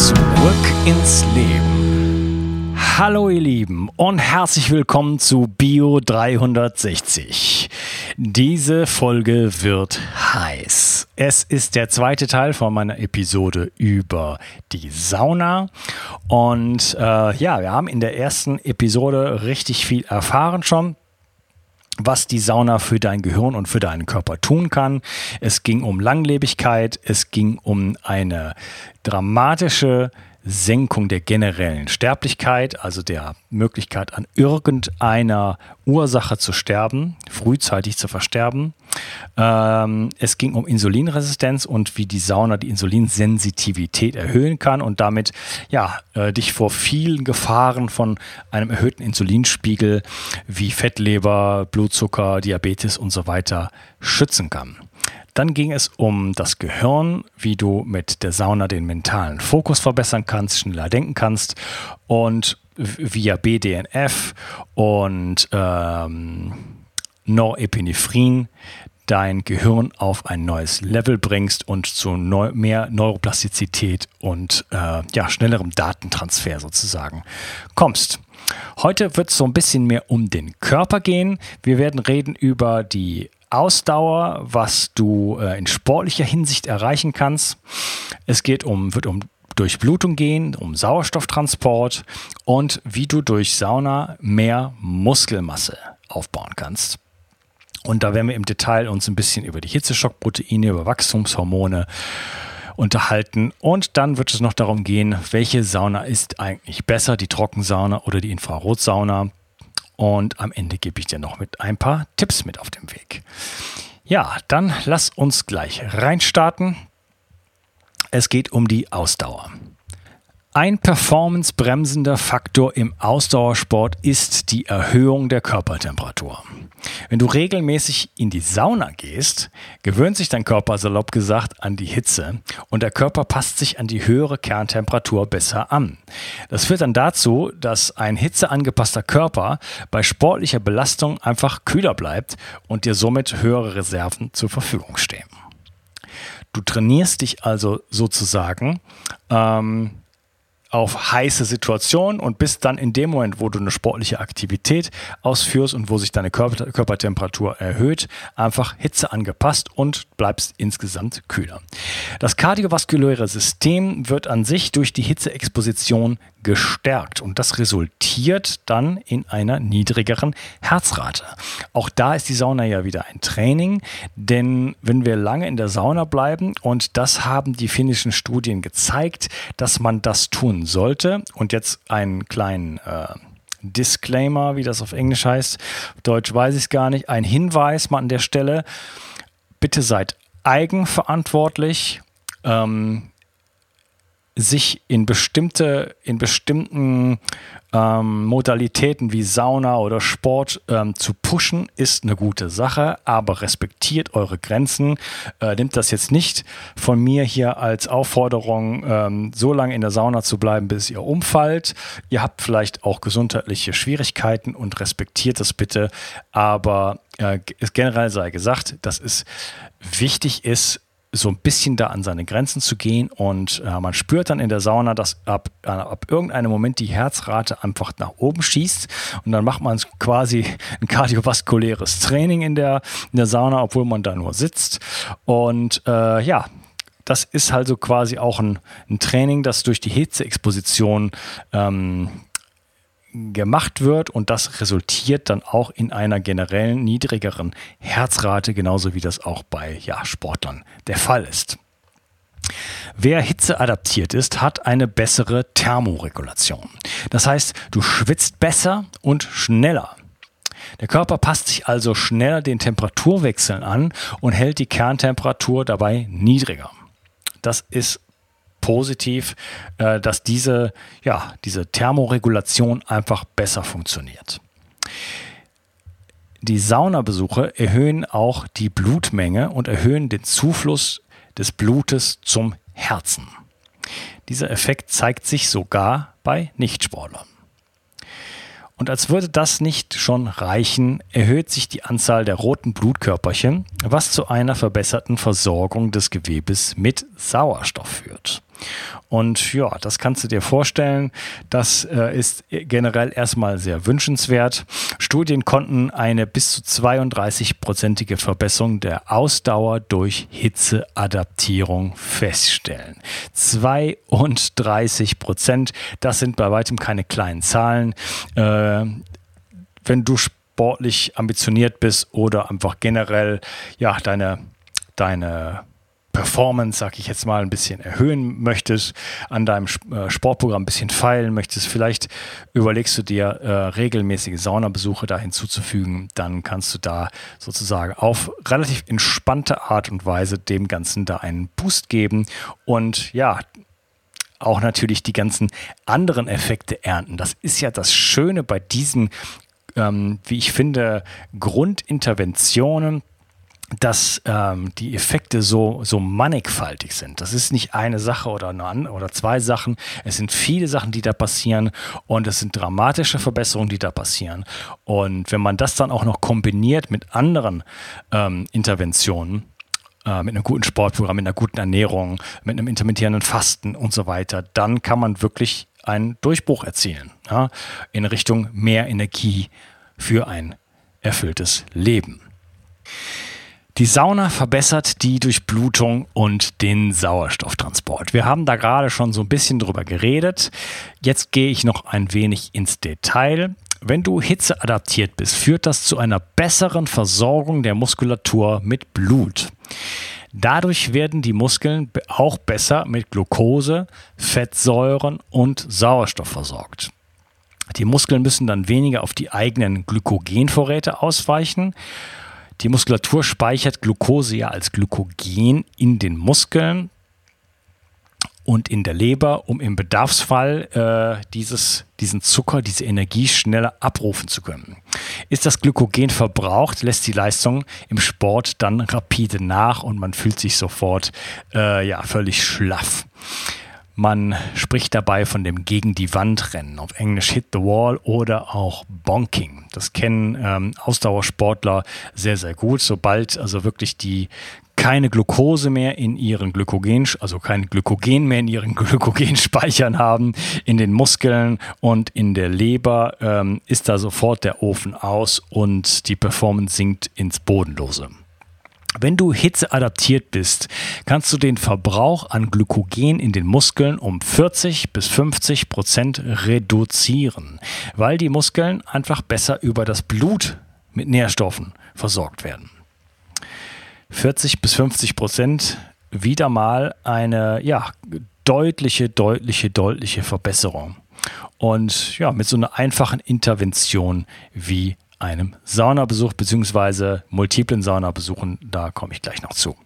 Zurück ins Leben. Hallo ihr Lieben und herzlich willkommen zu Bio 360. Diese Folge wird heiß. Es ist der zweite Teil von meiner Episode über die Sauna. Und äh, ja, wir haben in der ersten Episode richtig viel erfahren schon was die Sauna für dein Gehirn und für deinen Körper tun kann. Es ging um Langlebigkeit, es ging um eine dramatische Senkung der generellen Sterblichkeit, also der Möglichkeit an irgendeiner Ursache zu sterben, frühzeitig zu versterben. Ähm, es ging um Insulinresistenz und wie die Sauna die Insulinsensitivität erhöhen kann und damit ja, äh, dich vor vielen Gefahren von einem erhöhten Insulinspiegel wie Fettleber, Blutzucker, Diabetes und so weiter schützen kann. Dann ging es um das Gehirn, wie du mit der Sauna den mentalen Fokus verbessern kannst, schneller denken kannst und via BDNF und ähm, Norepinephrin dein Gehirn auf ein neues Level bringst und zu neu, mehr Neuroplastizität und äh, ja, schnellerem Datentransfer sozusagen kommst. Heute wird es so ein bisschen mehr um den Körper gehen. Wir werden reden über die Ausdauer, was du äh, in sportlicher Hinsicht erreichen kannst. Es geht um, wird um Durchblutung gehen, um Sauerstofftransport und wie du durch Sauna mehr Muskelmasse aufbauen kannst. Und da werden wir im Detail uns ein bisschen über die Hitzeschockproteine, über Wachstumshormone unterhalten. Und dann wird es noch darum gehen, welche Sauna ist eigentlich besser, die Trockensauna oder die Infrarotsauna. Und am Ende gebe ich dir noch mit ein paar Tipps mit auf dem Weg. Ja, dann lass uns gleich reinstarten. Es geht um die Ausdauer. Ein performancebremsender Faktor im Ausdauersport ist die Erhöhung der Körpertemperatur. Wenn du regelmäßig in die Sauna gehst, gewöhnt sich dein Körper salopp gesagt an die Hitze und der Körper passt sich an die höhere Kerntemperatur besser an. Das führt dann dazu, dass ein hitzeangepasster Körper bei sportlicher Belastung einfach kühler bleibt und dir somit höhere Reserven zur Verfügung stehen. Du trainierst dich also sozusagen ähm, auf heiße Situationen und bist dann in dem Moment, wo du eine sportliche Aktivität ausführst und wo sich deine Körper Körpertemperatur erhöht, einfach Hitze angepasst und bleibst insgesamt kühler. Das kardiovaskuläre System wird an sich durch die Hitzeexposition gestärkt und das resultiert dann in einer niedrigeren Herzrate. Auch da ist die Sauna ja wieder ein Training, denn wenn wir lange in der Sauna bleiben und das haben die finnischen Studien gezeigt, dass man das tun sollte. Und jetzt einen kleinen äh, Disclaimer, wie das auf Englisch heißt, auf Deutsch weiß ich es gar nicht, ein Hinweis mal an der Stelle, bitte seid eigenverantwortlich. Ähm, sich in bestimmte, in bestimmten ähm, Modalitäten wie Sauna oder Sport ähm, zu pushen, ist eine gute Sache, aber respektiert eure Grenzen. Äh, nimmt das jetzt nicht von mir hier als Aufforderung, ähm, so lange in der Sauna zu bleiben, bis ihr umfallt. Ihr habt vielleicht auch gesundheitliche Schwierigkeiten und respektiert das bitte, aber äh, generell sei gesagt, dass es wichtig ist, so ein bisschen da an seine Grenzen zu gehen und äh, man spürt dann in der Sauna, dass ab, äh, ab irgendeinem Moment die Herzrate einfach nach oben schießt und dann macht man quasi ein kardiovaskuläres Training in der, in der Sauna, obwohl man da nur sitzt. Und äh, ja, das ist also quasi auch ein, ein Training, das durch die Hitzeexposition ähm, gemacht wird und das resultiert dann auch in einer generellen niedrigeren Herzrate, genauso wie das auch bei ja, Sportlern der Fall ist. Wer hitzeadaptiert ist, hat eine bessere Thermoregulation. Das heißt, du schwitzt besser und schneller. Der Körper passt sich also schneller den Temperaturwechseln an und hält die Kerntemperatur dabei niedriger. Das ist positiv, äh, dass diese, ja, diese Thermoregulation einfach besser funktioniert. Die Saunabesuche erhöhen auch die Blutmenge und erhöhen den Zufluss des Blutes zum Herzen. Dieser Effekt zeigt sich sogar bei Nichtsportlern. Und als würde das nicht schon reichen, erhöht sich die Anzahl der roten Blutkörperchen, was zu einer verbesserten Versorgung des Gewebes mit Sauerstoff führt. Und ja, das kannst du dir vorstellen. Das äh, ist generell erstmal sehr wünschenswert. Studien konnten eine bis zu 32-prozentige Verbesserung der Ausdauer durch Hitzeadaptierung feststellen. 32 Prozent, das sind bei weitem keine kleinen Zahlen. Äh, wenn du sportlich ambitioniert bist oder einfach generell ja deine deine Performance, sag ich jetzt mal, ein bisschen erhöhen möchtest, an deinem äh, Sportprogramm ein bisschen feilen möchtest, vielleicht überlegst du dir äh, regelmäßige Saunabesuche da hinzuzufügen, dann kannst du da sozusagen auf relativ entspannte Art und Weise dem Ganzen da einen Boost geben und ja, auch natürlich die ganzen anderen Effekte ernten. Das ist ja das Schöne bei diesen, ähm, wie ich finde, Grundinterventionen, dass ähm, die Effekte so, so mannigfaltig sind. Das ist nicht eine Sache oder, eine, oder zwei Sachen. Es sind viele Sachen, die da passieren und es sind dramatische Verbesserungen, die da passieren. Und wenn man das dann auch noch kombiniert mit anderen ähm, Interventionen, äh, mit einem guten Sportprogramm, mit einer guten Ernährung, mit einem intermittierenden Fasten und so weiter, dann kann man wirklich einen Durchbruch erzielen ja, in Richtung mehr Energie für ein erfülltes Leben. Die Sauna verbessert die Durchblutung und den Sauerstofftransport. Wir haben da gerade schon so ein bisschen drüber geredet. Jetzt gehe ich noch ein wenig ins Detail. Wenn du hitzeadaptiert bist, führt das zu einer besseren Versorgung der Muskulatur mit Blut. Dadurch werden die Muskeln auch besser mit Glucose, Fettsäuren und Sauerstoff versorgt. Die Muskeln müssen dann weniger auf die eigenen Glykogenvorräte ausweichen die Muskulatur speichert Glucose ja als Glykogen in den Muskeln und in der Leber, um im Bedarfsfall äh, dieses, diesen Zucker, diese Energie schneller abrufen zu können. Ist das Glykogen verbraucht, lässt die Leistung im Sport dann rapide nach und man fühlt sich sofort äh, ja, völlig schlaff. Man spricht dabei von dem Gegen die Wand Rennen, auf Englisch Hit the Wall oder auch Bonking. Das kennen ähm, Ausdauersportler sehr, sehr gut. Sobald also wirklich die keine Glucose mehr in ihren Glykogen, also kein Glykogen mehr in ihren Glykogenspeichern haben, in den Muskeln und in der Leber, ähm, ist da sofort der Ofen aus und die Performance sinkt ins Bodenlose. Wenn du hitzeadaptiert bist, kannst du den Verbrauch an Glykogen in den Muskeln um 40 bis 50 Prozent reduzieren, weil die Muskeln einfach besser über das Blut mit Nährstoffen versorgt werden. 40 bis 50 Prozent wieder mal eine ja, deutliche, deutliche, deutliche Verbesserung. Und ja, mit so einer einfachen Intervention wie einem Saunabesuch bzw. multiplen Saunabesuchen. Da komme ich gleich noch zu.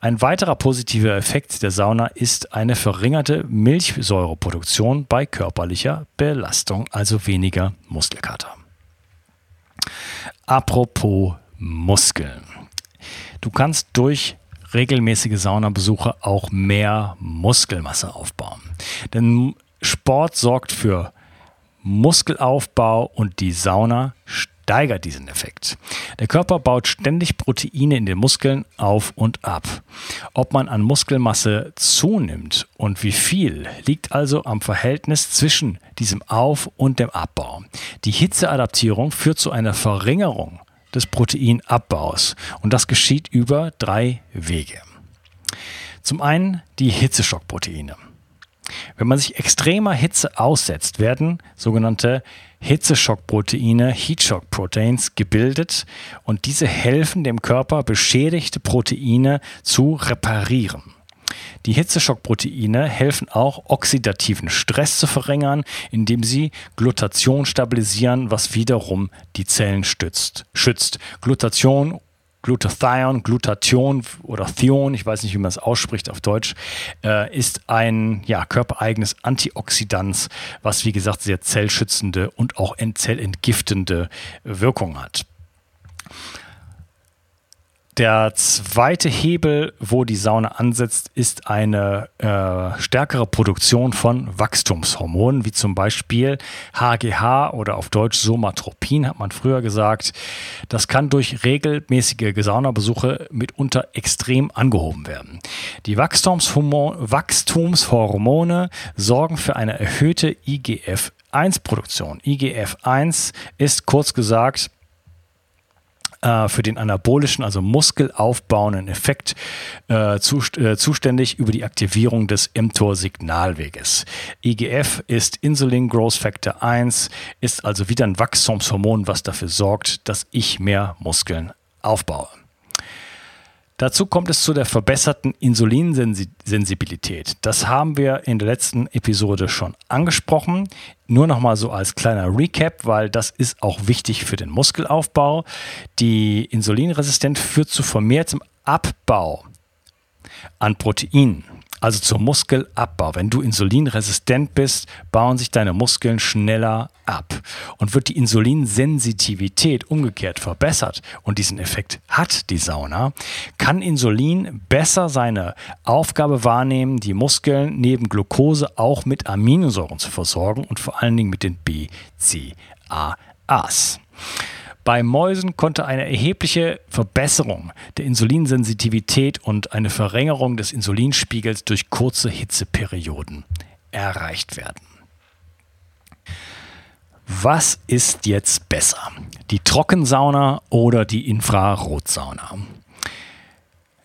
Ein weiterer positiver Effekt der Sauna ist eine verringerte Milchsäureproduktion bei körperlicher Belastung, also weniger Muskelkater. Apropos Muskeln. Du kannst durch regelmäßige Saunabesuche auch mehr Muskelmasse aufbauen. Denn Sport sorgt für Muskelaufbau und die Sauna steigert diesen Effekt. Der Körper baut ständig Proteine in den Muskeln auf und ab. Ob man an Muskelmasse zunimmt und wie viel, liegt also am Verhältnis zwischen diesem Auf- und dem Abbau. Die Hitzeadaptierung führt zu einer Verringerung des Proteinabbaus und das geschieht über drei Wege. Zum einen die Hitzeschockproteine. Wenn man sich extremer Hitze aussetzt, werden sogenannte Hitzeschockproteine, Heatshock Proteins, gebildet und diese helfen dem Körper, beschädigte Proteine zu reparieren. Die Hitzeschockproteine helfen auch, oxidativen Stress zu verringern, indem sie Glutation stabilisieren, was wiederum die Zellen stützt, schützt. Glutation Glutathion, Glutathion oder Thion, ich weiß nicht, wie man es ausspricht auf Deutsch, äh, ist ein ja, körpereigenes Antioxidant, was wie gesagt sehr zellschützende und auch zellentgiftende Wirkung hat. Der zweite Hebel, wo die Sauna ansetzt, ist eine äh, stärkere Produktion von Wachstumshormonen, wie zum Beispiel HGH oder auf Deutsch Somatropin, hat man früher gesagt. Das kann durch regelmäßige Saunabesuche mitunter extrem angehoben werden. Die Wachstumshormone sorgen für eine erhöhte IGF-1-Produktion. IGF-1 ist kurz gesagt äh, für den anabolischen, also muskelaufbauenden Effekt äh, zu, äh, zuständig über die Aktivierung des mTOR-Signalweges. IGF ist Insulin Growth Factor 1, ist also wieder ein Wachstumshormon, was dafür sorgt, dass ich mehr Muskeln aufbaue. Dazu kommt es zu der verbesserten Insulinsensibilität. Das haben wir in der letzten Episode schon angesprochen. Nur noch mal so als kleiner Recap, weil das ist auch wichtig für den Muskelaufbau. Die Insulinresistenz führt zu vermehrtem Abbau an Proteinen also zum Muskelabbau. Wenn du insulinresistent bist, bauen sich deine Muskeln schneller ab. Und wird die Insulinsensitivität umgekehrt verbessert, und diesen Effekt hat die Sauna, kann Insulin besser seine Aufgabe wahrnehmen, die Muskeln neben Glucose auch mit Aminosäuren zu versorgen und vor allen Dingen mit den BCAAs. Bei Mäusen konnte eine erhebliche Verbesserung der Insulinsensitivität und eine Verringerung des Insulinspiegels durch kurze Hitzeperioden erreicht werden. Was ist jetzt besser? Die Trockensauna oder die Infrarotsauna?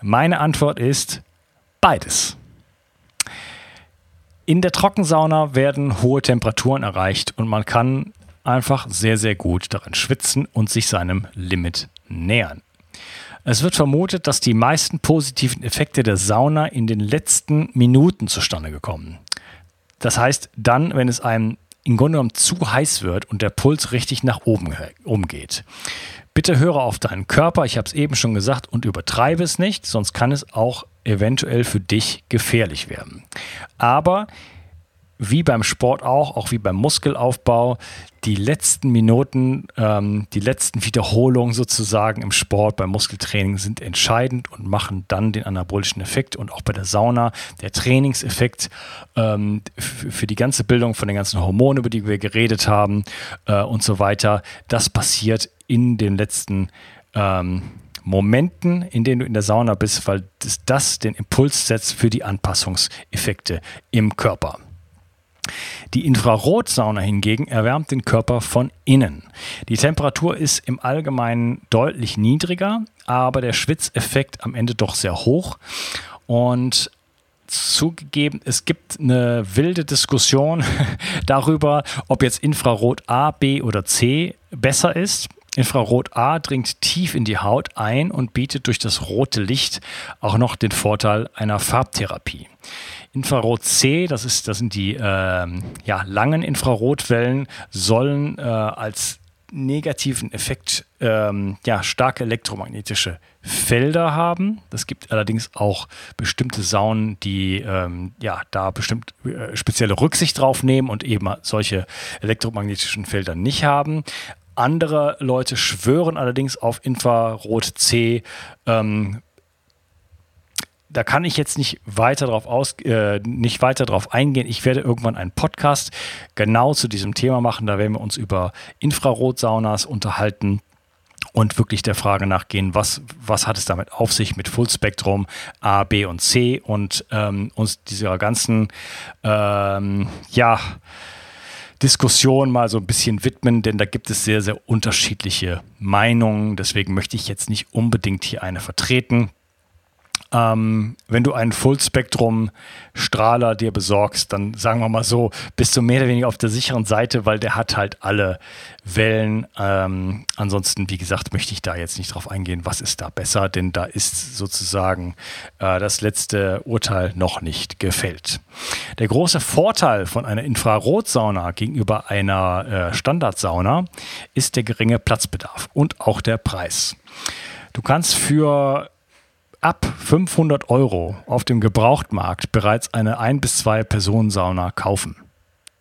Meine Antwort ist beides. In der Trockensauna werden hohe Temperaturen erreicht und man kann einfach sehr, sehr gut darin schwitzen und sich seinem Limit nähern. Es wird vermutet, dass die meisten positiven Effekte der Sauna in den letzten Minuten zustande gekommen. Das heißt, dann, wenn es einem im Grunde genommen zu heiß wird und der Puls richtig nach oben umgeht. Bitte höre auf deinen Körper, ich habe es eben schon gesagt, und übertreibe es nicht, sonst kann es auch eventuell für dich gefährlich werden. Aber wie beim Sport auch, auch wie beim Muskelaufbau, die letzten Minuten, ähm, die letzten Wiederholungen sozusagen im Sport, beim Muskeltraining sind entscheidend und machen dann den anabolischen Effekt und auch bei der Sauna der Trainingseffekt ähm, für die ganze Bildung von den ganzen Hormonen, über die wir geredet haben äh, und so weiter. Das passiert in den letzten ähm, Momenten, in denen du in der Sauna bist, weil das, das den Impuls setzt für die Anpassungseffekte im Körper. Die Infrarotsauna hingegen erwärmt den Körper von innen. Die Temperatur ist im Allgemeinen deutlich niedriger, aber der Schwitzeffekt am Ende doch sehr hoch. Und zugegeben, es gibt eine wilde Diskussion darüber, ob jetzt Infrarot A, B oder C besser ist. Infrarot A dringt tief in die Haut ein und bietet durch das rote Licht auch noch den Vorteil einer Farbtherapie. Infrarot C, das, ist, das sind die äh, ja, langen Infrarotwellen, sollen äh, als negativen Effekt ähm, ja, starke elektromagnetische Felder haben. Es gibt allerdings auch bestimmte Saunen, die ähm, ja, da bestimmt äh, spezielle Rücksicht drauf nehmen und eben solche elektromagnetischen Felder nicht haben. Andere Leute schwören allerdings auf Infrarot C, ähm, da kann ich jetzt nicht weiter drauf aus, äh, nicht weiter drauf eingehen. Ich werde irgendwann einen Podcast genau zu diesem Thema machen. Da werden wir uns über Infrarotsaunas unterhalten und wirklich der Frage nachgehen, was, was hat es damit auf sich mit Fullspektrum A, B und C und ähm, uns dieser ganzen, ähm, ja, Diskussion mal so ein bisschen widmen, denn da gibt es sehr, sehr unterschiedliche Meinungen. Deswegen möchte ich jetzt nicht unbedingt hier eine vertreten. Ähm, wenn du einen Full-Spektrum-Strahler dir besorgst, dann sagen wir mal so, bist du mehr oder weniger auf der sicheren Seite, weil der hat halt alle Wellen. Ähm, ansonsten, wie gesagt, möchte ich da jetzt nicht drauf eingehen, was ist da besser, denn da ist sozusagen äh, das letzte Urteil noch nicht gefällt. Der große Vorteil von einer Infrarotsauna gegenüber einer äh, Standardsauna ist der geringe Platzbedarf und auch der Preis. Du kannst für ab 500 Euro auf dem Gebrauchtmarkt bereits eine ein bis zwei Personen Sauna kaufen.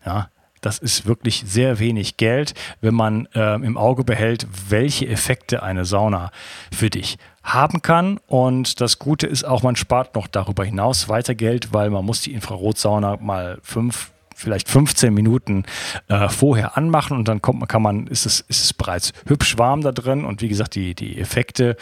Ja, das ist wirklich sehr wenig Geld, wenn man äh, im Auge behält, welche Effekte eine Sauna für dich haben kann. Und das Gute ist auch, man spart noch darüber hinaus weiter Geld, weil man muss die Infrarotsauna mal fünf vielleicht 15 Minuten äh, vorher anmachen und dann kommt kann man, ist es, ist es bereits hübsch warm da drin und wie gesagt, die, die Effekte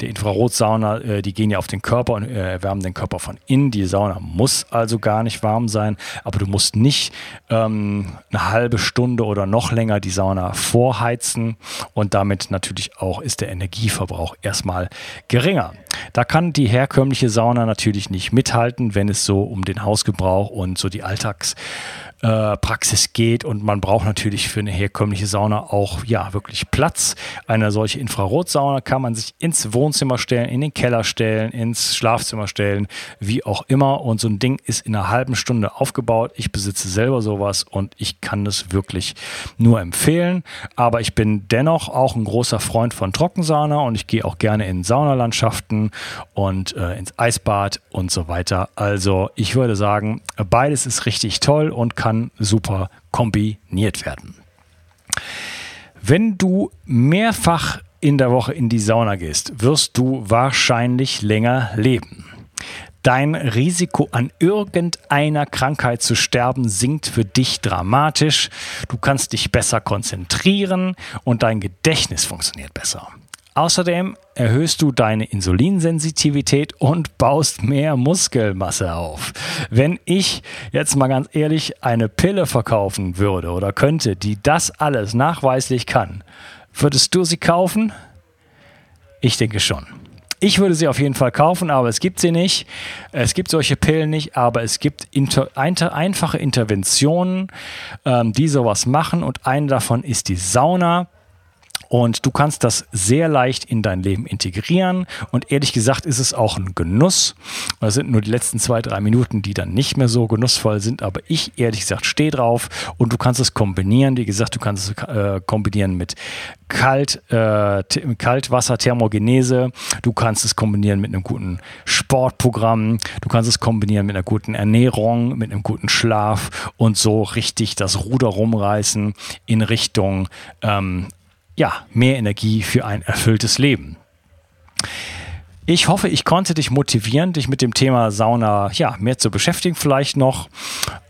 der Infrarotsauna, äh, die gehen ja auf den Körper und äh, erwärmen den Körper von innen. Die Sauna muss also gar nicht warm sein, aber du musst nicht ähm, eine halbe Stunde oder noch länger die Sauna vorheizen und damit natürlich auch ist der Energieverbrauch erstmal geringer. Da kann die herkömmliche Sauna natürlich nicht mithalten, wenn es so um den Hausgebrauch und so die Alltags äh, Praxis geht und man braucht natürlich für eine herkömmliche Sauna auch ja wirklich Platz. Eine solche Infrarotsauna kann man sich ins Wohnzimmer stellen, in den Keller stellen, ins Schlafzimmer stellen, wie auch immer. Und so ein Ding ist in einer halben Stunde aufgebaut. Ich besitze selber sowas und ich kann das wirklich nur empfehlen. Aber ich bin dennoch auch ein großer Freund von Trockensauna und ich gehe auch gerne in Saunalandschaften und äh, ins Eisbad und so weiter. Also ich würde sagen, beides ist richtig toll und kann kann super kombiniert werden. Wenn du mehrfach in der Woche in die Sauna gehst, wirst du wahrscheinlich länger leben. Dein Risiko an irgendeiner Krankheit zu sterben sinkt für dich dramatisch. Du kannst dich besser konzentrieren und dein Gedächtnis funktioniert besser. Außerdem erhöhst du deine Insulinsensitivität und baust mehr Muskelmasse auf. Wenn ich jetzt mal ganz ehrlich eine Pille verkaufen würde oder könnte, die das alles nachweislich kann, würdest du sie kaufen? Ich denke schon. Ich würde sie auf jeden Fall kaufen, aber es gibt sie nicht. Es gibt solche Pillen nicht, aber es gibt inter, ein, einfache Interventionen, ähm, die sowas machen und eine davon ist die Sauna. Und du kannst das sehr leicht in dein Leben integrieren. Und ehrlich gesagt ist es auch ein Genuss. Das sind nur die letzten zwei, drei Minuten, die dann nicht mehr so genussvoll sind. Aber ich ehrlich gesagt stehe drauf. Und du kannst es kombinieren. Wie gesagt, du kannst es äh, kombinieren mit Kalt, äh, Kaltwasser, Thermogenese. Du kannst es kombinieren mit einem guten Sportprogramm. Du kannst es kombinieren mit einer guten Ernährung, mit einem guten Schlaf und so richtig das Ruder rumreißen in Richtung ähm, ja, mehr Energie für ein erfülltes Leben. Ich hoffe, ich konnte dich motivieren, dich mit dem Thema Sauna ja, mehr zu beschäftigen, vielleicht noch.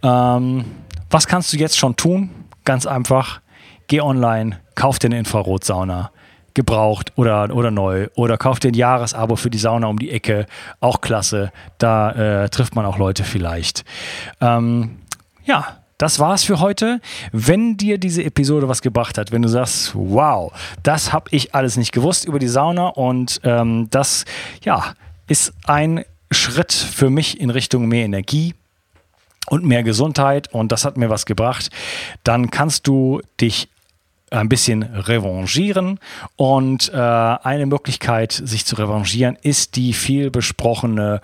Ähm, was kannst du jetzt schon tun? Ganz einfach, geh online, kauf dir eine Infrarotsauna, gebraucht oder, oder neu, oder kauf dir ein Jahresabo für die Sauna um die Ecke, auch klasse. Da äh, trifft man auch Leute vielleicht. Ähm, ja, das war's für heute. Wenn dir diese Episode was gebracht hat, wenn du sagst, wow, das habe ich alles nicht gewusst über die Sauna und ähm, das, ja, ist ein Schritt für mich in Richtung mehr Energie und mehr Gesundheit und das hat mir was gebracht, dann kannst du dich ein bisschen revanchieren. Und äh, eine Möglichkeit, sich zu revanchieren, ist die viel besprochene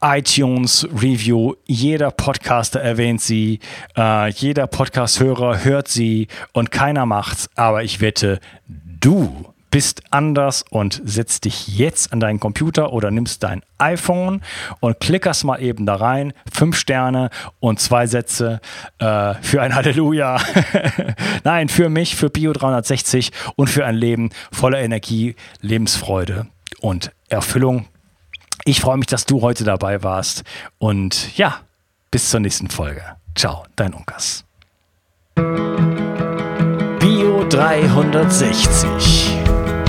iTunes Review. Jeder Podcaster erwähnt sie, äh, jeder Podcast-Hörer hört sie und keiner macht's. Aber ich wette, du bist anders und setzt dich jetzt an deinen Computer oder nimmst dein iPhone und klickerst mal eben da rein. Fünf Sterne und zwei Sätze äh, für ein Halleluja. Nein, für mich, für Bio 360 und für ein Leben voller Energie, Lebensfreude und Erfüllung. Ich freue mich, dass du heute dabei warst und ja, bis zur nächsten Folge. Ciao, dein Unkas. Bio 360